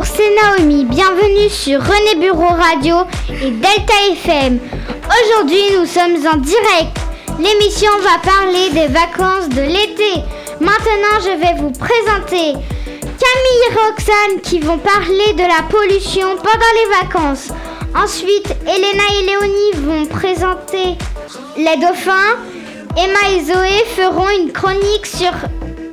Bonjour, c'est Naomi. Bienvenue sur René Bureau Radio et Delta FM. Aujourd'hui, nous sommes en direct. L'émission va parler des vacances de l'été. Maintenant, je vais vous présenter Camille et Roxane qui vont parler de la pollution pendant les vacances. Ensuite, Elena et Léonie vont présenter les dauphins. Emma et Zoé feront une chronique sur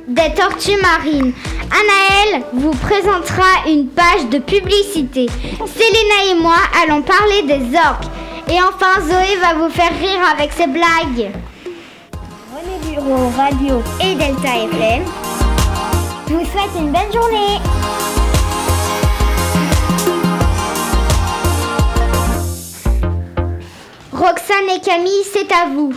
des tortues marines. Anaël vous présentera une page de publicité. Selena et moi allons parler des orques. Et enfin, Zoé va vous faire rire avec ses blagues. René Bureau Radio et Delta FM vous souhaite une bonne journée. Roxane et Camille, c'est à vous.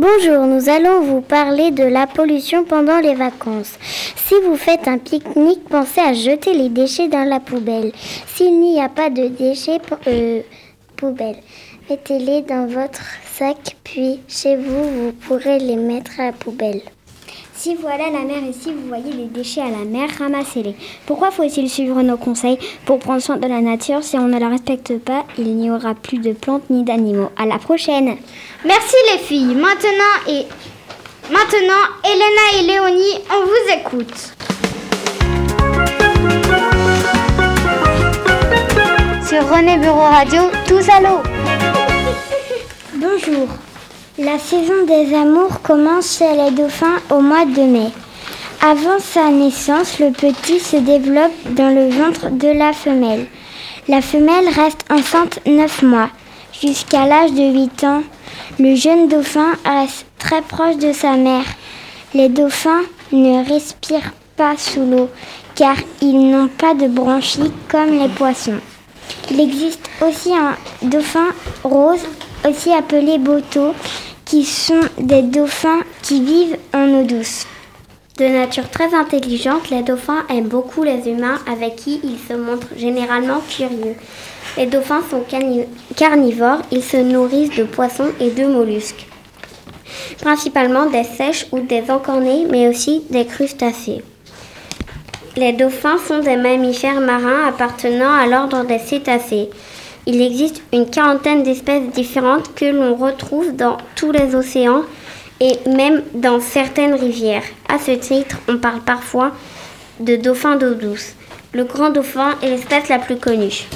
Bonjour, nous allons vous parler de la pollution pendant les vacances. Si vous faites un pique-nique, pensez à jeter les déchets dans la poubelle. S'il n'y a pas de déchets euh, poubelle, mettez-les dans votre sac, puis chez vous, vous pourrez les mettre à la poubelle. Si voilà la mer et si vous voyez des déchets à la mer, ramassez-les. Pourquoi faut-il suivre nos conseils pour prendre soin de la nature Si on ne la respecte pas, il n'y aura plus de plantes ni d'animaux. À la prochaine Merci les filles. Maintenant et maintenant, Elena et Léonie, on vous écoute. Sur René Bureau Radio, tous à l'eau. Bonjour. La saison des amours commence chez les dauphins au mois de mai. Avant sa naissance, le petit se développe dans le ventre de la femelle. La femelle reste enceinte 9 mois. Jusqu'à l'âge de 8 ans, le jeune dauphin reste très proche de sa mère. Les dauphins ne respirent pas sous l'eau car ils n'ont pas de branchies comme les poissons. Il existe aussi un dauphin rose, aussi appelé boto, qui sont des dauphins qui vivent en eau douce. De nature très intelligente, les dauphins aiment beaucoup les humains avec qui ils se montrent généralement curieux. Les dauphins sont carnivores, ils se nourrissent de poissons et de mollusques, principalement des sèches ou des encornés, mais aussi des crustacés. Les dauphins sont des mammifères marins appartenant à l'ordre des cétacés. Il existe une quarantaine d'espèces différentes que l'on retrouve dans tous les océans et même dans certaines rivières. À ce titre, on parle parfois de dauphins d'eau douce. Le grand dauphin est l'espèce la plus connue.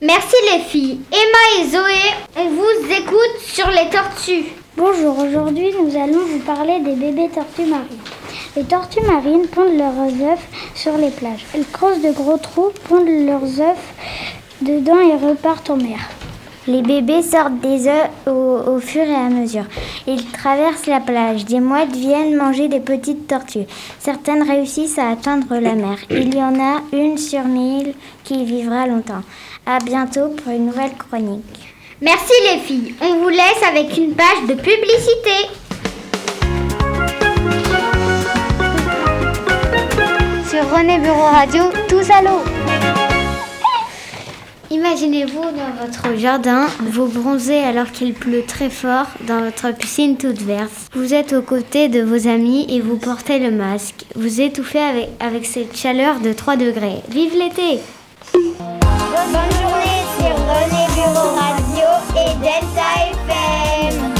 Merci les filles. Emma et Zoé, on vous écoute sur les tortues. Bonjour, aujourd'hui nous allons vous parler des bébés tortues marines. Les tortues marines pondent leurs œufs sur les plages. Elles creusent de gros trous, pondent leurs œufs dedans et repartent en mer. Les bébés sortent des œufs au, fur et à mesure. Ils traversent la plage. Des mouettes viennent manger des petites tortues. Certaines réussissent à atteindre la mer. Il y en a une sur mille qui vivra longtemps. À bientôt pour une nouvelle chronique. Merci les filles. On vous laisse avec une page de publicité. Sur René Bureau Radio, tous à l'eau. Imaginez-vous dans votre jardin, vous bronzez alors qu'il pleut très fort dans votre piscine toute verte. Vous êtes aux côtés de vos amis et vous portez le masque. Vous étouffez avec, cette chaleur de 3 degrés. Vive l'été Bonne journée sur René et Delta FM.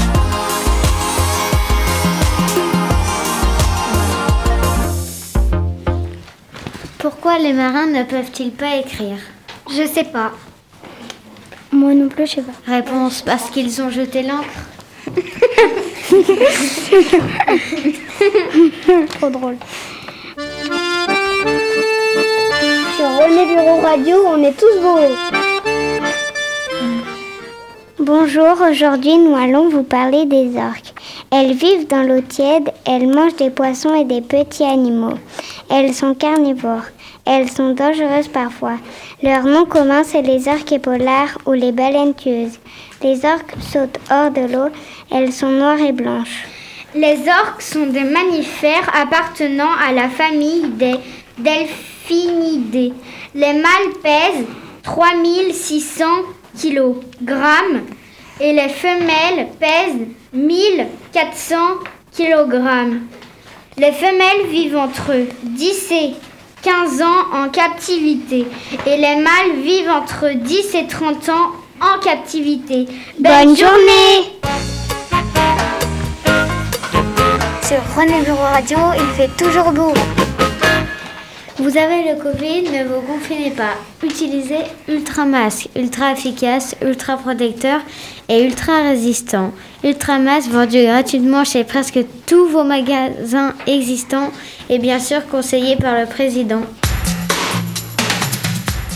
Pourquoi les marins ne peuvent-ils pas écrire? Je sais pas. Moi non plus, je sais pas. Réponse parce qu'ils ont jeté l'encre. Trop drôle. Sur René Bureau Radio, on est tous beaux. Bonjour, aujourd'hui nous allons vous parler des orques. Elles vivent dans l'eau tiède, elles mangent des poissons et des petits animaux. Elles sont carnivores. Elles sont dangereuses parfois. Leur nom commun, c'est les orques épolaires ou les baleines tueuses. Les orques sautent hors de l'eau. Elles sont noires et blanches. Les orques sont des mammifères appartenant à la famille des delphinidés. Les mâles pèsent 3600 kg et les femelles pèsent 1400 kg. Les femelles vivent entre 10 et 15 ans en captivité et les mâles vivent entre 10 et 30 ans en captivité. Bonne journée Sur René Bureau Radio, il fait toujours beau. Vous avez le Covid, ne vous confinez pas. Utilisez Ultra Masque, ultra efficace, ultra protecteur et ultra résistant. Ultra Masque vendu gratuitement chez presque tous vos magasins existants et bien sûr conseillé par le président.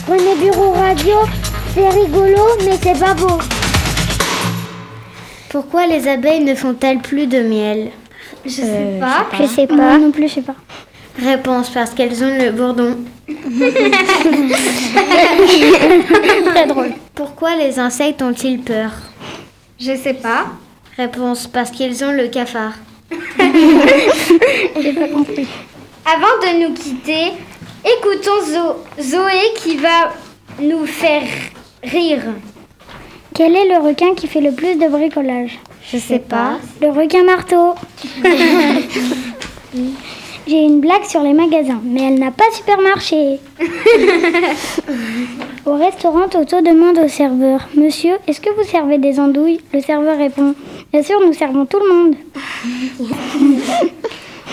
René Bureau Radio, c'est rigolo, mais c'est pas beau. Pourquoi les abeilles ne font-elles plus de miel? Je sais pas. Je sais Moi pas. non plus, je sais pas. Réponse parce qu'elles ont le bourdon. Très drôle. Pourquoi les insectes ont-ils peur? Je sais pas. Réponse parce qu'ils ont le cafard. Avant de nous quitter, écoutons Zo- Zoé qui va nous faire rire. Quel est le requin qui fait le plus de bricolage? Je sais pas. Le requin marteau. J'ai une blague sur les magasins, mais elle n'a pas super marché. au restaurant, Toto demande au serveur Monsieur, est-ce que vous servez des andouilles? Le serveur répond Bien sûr, nous servons tout le monde.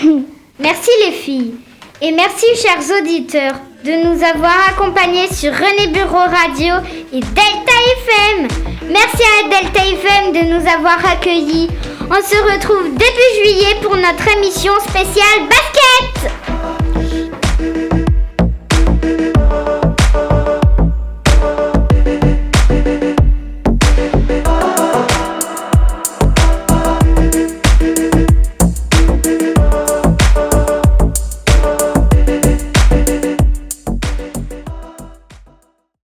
Merci les filles. Et merci chers auditeurs de nous avoir accompagnés sur René Bureau Radio et Delta FM. Merci à Delta FM de nous avoir accueillis. On se retrouve début juillet pour notre émission spéciale basket.